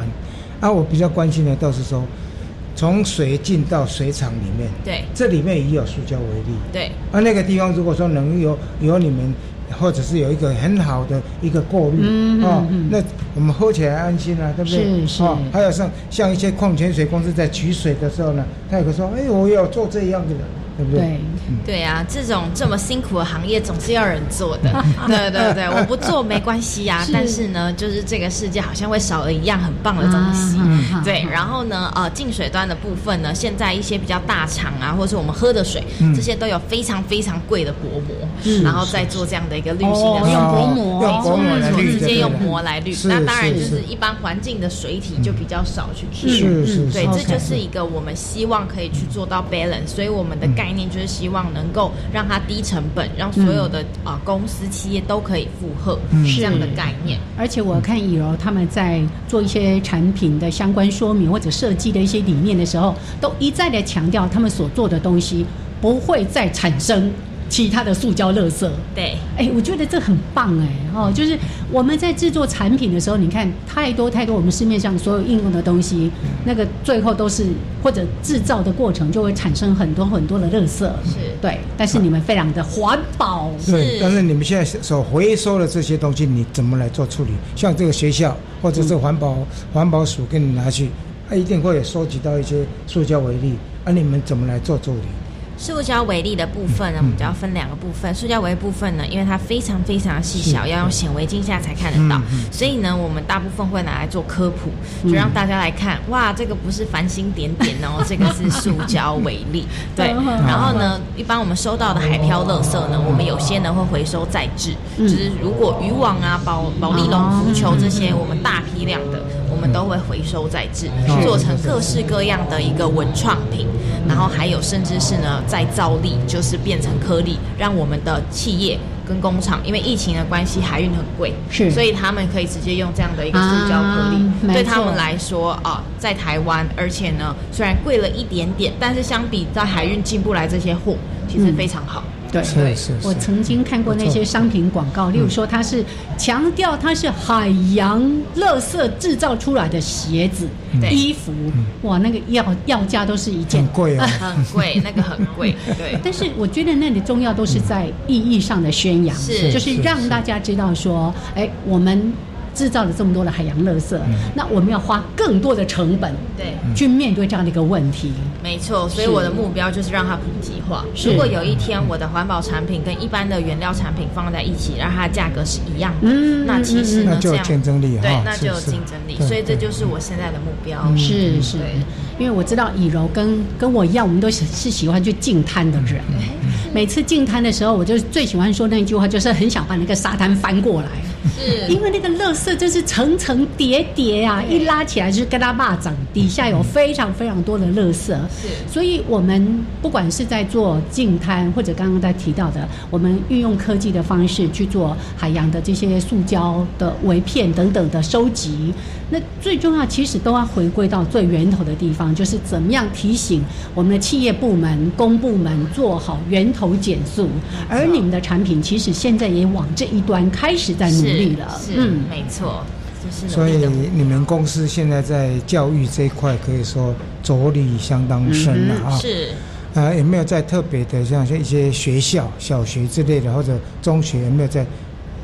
啊，我比较关心的倒是说，从水进到水厂里面，对。这里面也有塑胶为例，对。啊，那个地方如果说能有有你们，或者是有一个很好的一个过滤，嗯哦嗯嗯，那我们喝起来安心啊，对不对？是是。哦，还有像像一些矿泉水公司在取水的时候呢，他有个说，哎，我有做这样的，对不对？对，对啊，这种这么辛苦的行业总是要人做的。对对对，我不做没关系呀、是。但是呢，就是这个世界好像会少了一样很棒的东西。对，然后呢，呃，净水端的部分呢，现在一些比较大厂啊，或者是我们喝的水，嗯。这些都有非常非常贵的薄膜，嗯然后再做这样的一个滤芯的用薄膜。用薄膜来滤，直接用膜来滤。那当然就是一般环境的水体就比较少去去是是对，这就是一个我们希望可以去做到 balance，所以我们的概念就是希望能够让它低成本，让所有的啊、公司企业都可以负荷是这样的概念。而且我看以柔他们在做一些产品的相关说明或者设计的一些理念的时候，都一再的强调他们所做的东西不会再产生其他的塑胶垃圾。对，哎，我觉得这很棒哎哦，就是我们在制作产品的时候，你看太多太多我们市面上所有应用的东西，那个最后都是或者制造的过程就会产生很多很多的垃圾。是对，但是你们非常的环保。对，但是你们现在所回收的这些东西，你怎么来做处理？像这个学校或者是环保、环保署给你拿去，它一定会有收集到一些塑胶为例，啊，你们怎么来做处理？塑胶微粒的部分呢，我们就要分两个部分。塑胶微粒部分呢，因为它非常非常细小，要用显微镜下才看得到，所以呢，我们大部分会拿来做科普，就让大家来看，哇，这个不是繁星点点哦，这个是塑胶微粒。对，然后呢，一般我们收到的海漂垃圾呢，我们有些呢会回收再制，就是如果渔网啊、保保利龙、浮球这些，我们大批量的，我们都会回收再制，做成各式各样的一个文创品，然后还有甚至是呢再造粒，就是变成颗粒，让我们的企业。跟工厂，因为疫情的关系，海运很贵，是所以他们可以直接用这样的一个塑胶颗粒，啊对他们来说啊，在台湾，而且呢，虽然贵了一点点，但是相比在海运进不来这些货，其实非常好。对，是是我曾经看过那些商品广告，例如说它是强调它是海洋垃圾制造出来的鞋子、对。衣服，哇，那个要要价都是一件很贵啊。很贵，那个很贵，对。但是我觉得那里重要都是在意义上的宣扬，是就是是让大家知道说，哎，我们制造了这么多的海洋垃圾，那我们要花更多的成本对，去面对这样的一个问题。没错，所以我的目标就是让它普及化。如果有一天我的环保产品跟一般的原料产品放在一起，让它的价格是一样的，嗯那其实呢，那就有这样竞争力对哈，那就有竞争力。对所以这就是我现在的目标。是是，因为我知道以柔跟跟我一样，我们都是是喜欢去净滩的人。每次净滩的时候，我就最喜欢说那句话，就是很想把那个沙滩翻过来，是。因为那个垃圾就是层层叠叠啊，一拉起来就是跟它蚂蚱，底下有非常非常多的垃圾。是。所以我们不管是在做净滩，或者刚刚在提到的，我们运用科技的方式去做海洋的这些塑胶的围片等等的收集，那最重要其实都要回归到最源头的地方，就是怎么样提醒我们的企业部门、公部门做好源头减速，而你们的产品其实现在也往这一端开始在努力了。是，是没错，所以。你们公司现在在教育这一块可以说着力相当深了啊。是呃，有没有在特别的像一些学校、小学之类的，或者中学有没有在？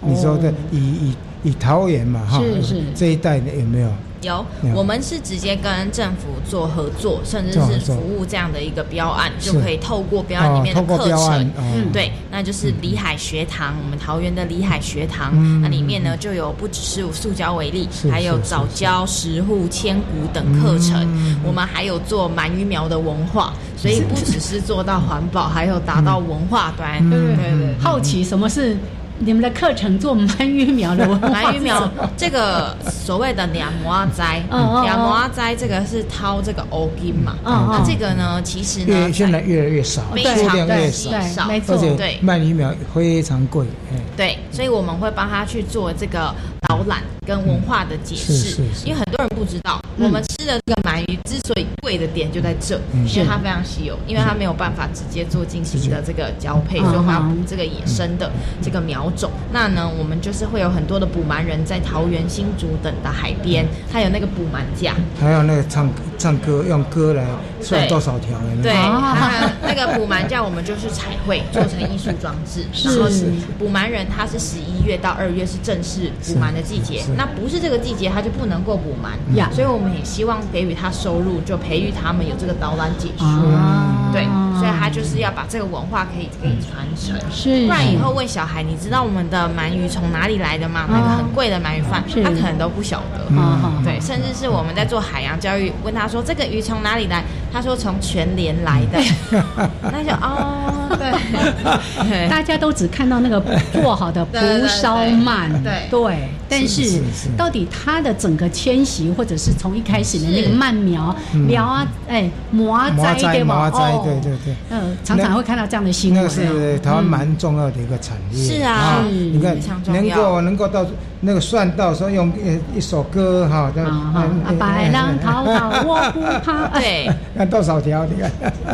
你说的哦以以以桃园嘛哈，是是这一带的有没有？有有，我们是直接跟政府做合作，甚至是服务这样的一个标案，就可以透过标案里面的课程，哦。对，那就是里海学堂，我们桃园的里海学堂，嗯。那里面呢就有不只是塑胶为例，还有早教、石户、千古等课程，嗯。我们还有做鳗鱼苗的文化，所以不只是做到环保，还有达到文化端，嗯。对对对。好奇什么是你们的课程做鳗鱼苗的文化？鳗鱼苗这个所谓的两模阿斋，两模阿斋这个是掏这个欧金嘛，那这个呢，其实呢，现在越来越少，非数常对量越少，少没错。而且对。鳗鱼苗非常贵，哎，对，所以我们会帮他去做这个导览跟文化的解释，因为很多人不知道，嗯我们吃的这个鳗鱼之所以贵的点就在这，嗯因为它非常稀有，因为它没有办法直接做进行的这个交配，嗯所以我们要补这个野生的这个苗种。那呢，我们就是会有很多的捕鳗人在桃园、新竹等的海边，他有那个捕鳗架，还有那个唱歌唱歌用歌来算对多少条有没有？对，哦它那个补鳗叫我们就是彩绘做成艺术装置，是。然后是捕鳗人他是十一月到二月是正式补鳗的季节那不是这个季节他就不能够补鳗呀。所以我们也希望给予他收入，就培育他们有这个导览解说。啊。对，所以他就是要把这个文化可以可以传承，是。不然以后问小孩，你知道我们的鳗鱼从哪里来的吗？那个很贵的鳗鱼饭，他可能都不晓得。嗯对，甚至是我们在做海洋教育，问他说这个鱼从哪里来，他说从全联来的，那就哦，对，大家都只看到那个做好的蒲烧鳗，对对，但是是是是到底它的整个迁徙，或者是从一开始的那个鳗苗苗啊，哎，磨啊麻栽对吧？麻栽，哦对对对。嗯，常常会看到这样的新闻那。是台湾蛮重要的一个产业。是啊是你看非常重要能够能够到那个算到说用一一首歌哈，那啊哈啊白浪滔滔，我不怕。哎对，多少条？你看，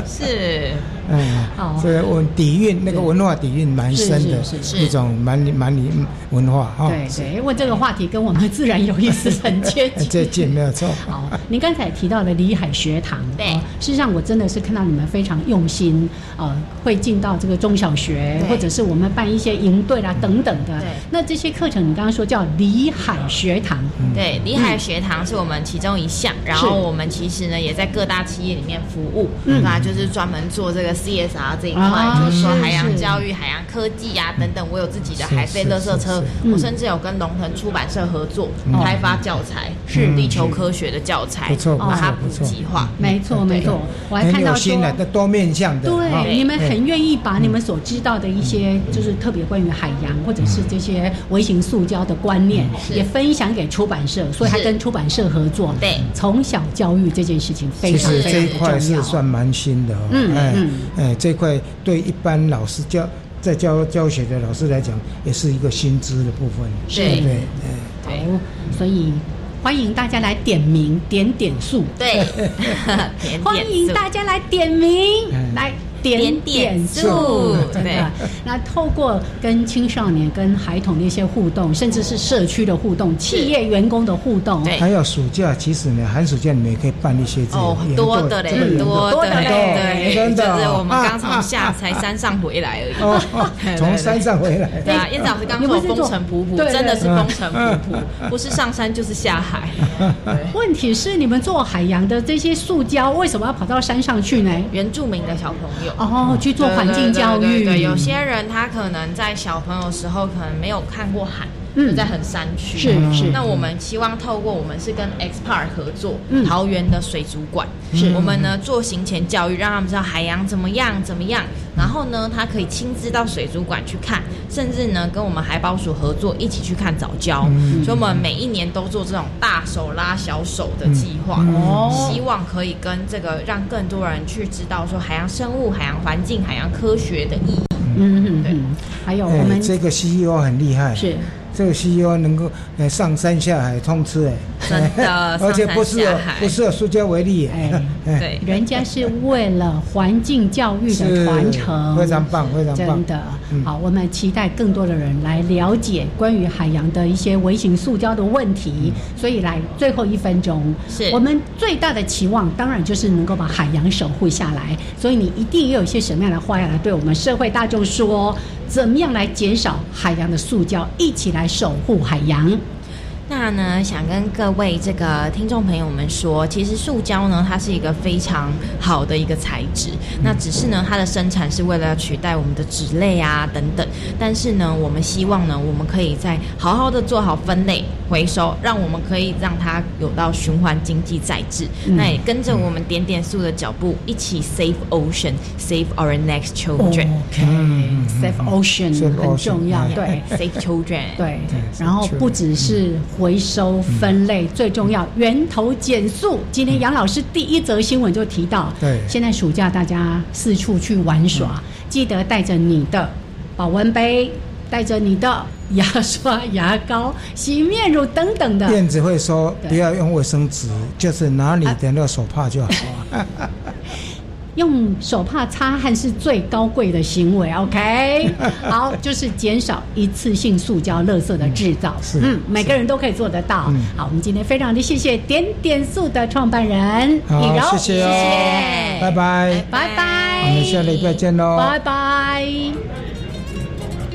是，嗯好，这个文底蕴那个文化底蕴蛮深的是是是一种蛮蛮里文化哈。对对，因为这个话题跟我们自然有意思 很接哎近。这近没有错。好，您刚才提到了里海学堂，对。哦事实上我真的是看到你们非常用心，呃，会进到这个中小学，或者是我们办一些营队啦等等的。对。那这些课程，你刚刚说叫里海学堂，对，里海学堂是我们其中一项，然后我们其实呢也在各大企业里面服务，嗯。那就是专门做这个 CSR 这一块，啊就是说海洋教育、海洋科技啊等等。我有自己的海飞是垃圾车我甚至有跟龙腾出版社合作嗯开发教材，是地球科学的教材，不错不把它普错不错及化。没错没错，我还看到说。多面向的。对，你们哎很愿意把你们所知道的一些，就是特别关于海洋或者是这些微型塑胶的观念，也分享给出版社，所以他跟出版社合作。对从小教育这件事情非其常非实这一块常重要。是算蛮新的哦。嗯哎嗯哎，这块对一般老师教在教教学的老师来讲，也是一个薪资的部分。对对，哎对好，所以欢迎大家来点名点点数，对，点欢迎大家来点名嗯来。点点点数数，真对的。那透过跟青少年、跟孩童的一些互动，甚至是社区的互动、企业员工的互动，对还有暑假，其实呢，寒暑假你们也可以办一些这哦，很多的嘞，很多的嘞，对，真的就是我们刚从啊下才山上回来而已。哦，从山。上回来。对啊，燕子老师刚说 风尘仆仆，真的是风尘仆仆，不是上山就是下海。问题是你们做海洋的这些塑胶，为什么要跑到山上去呢？原住民的小朋友。哦，去做环境教育。对对对对有些人他可能在小朋友时候可能没有看过海，嗯。就在很山区。是是。那我们希望透过我们是跟 X Park 合作，嗯。桃园的水族馆，是。我们呢做行前教育，让他们知道海洋怎么样怎么样。然后呢，他可以亲自到水族馆去看，甚至呢跟我们海保署合作，一起去看早教。嗯。所以我们每一年都做这种大手拉小手的计划，哦。希望可以跟这个让更多人去知道说海洋生物、海洋环境、海洋科学的意义。嗯嗯嗯，还有我哎们这个 CEO 很厉害，是这个 CEO 能够呃上山下海通吃哎，真的 而且不是不是有塑胶为例，哎哎，对，人家是为了环境教育的是传承，非常棒，非常棒真。的嗯好，我们期待更多的人来了解关于海洋的一些微型塑胶的问题。所以来最后一分钟，是我们最大的期望，当然就是能够把海洋守护下来。所以你一定也有一些什么样的话要来对我们社会大众说，怎么样来减少海洋的塑胶，一起来守护海洋。那呢，想跟各位这个听众朋友们说，其实塑胶呢，它是一个非常好的一个材质。那只是呢，它的生产是为了要取代我们的纸类啊等等。但是呢，我们希望呢，我们可以再好好的做好分类回收，让我们可以让它有到循环经济再制。嗯那也跟着我们点点塑的脚步，一起 save ocean，save our next children。OK，Save Ocean 很重要，对。Save children，对，然后不只是回收分类，最重要源头减速。今天杨老师第一则新闻就提到，对现在暑假大家四处去玩耍，记得带着你的保温杯、带着你的牙刷、牙膏、洗面乳等等的。电子会说不要用卫生纸，就是拿你的那个手帕就好啊。用手帕擦汗是最高贵的行为，OK？好，就是减少一次性塑胶垃圾的制造。是，嗯，每个人都可以做得到。嗯好，我们今天非常的谢谢点点素的创办人好以柔，谢谢哦拜拜拜拜，我们下礼拜见喽。拜拜。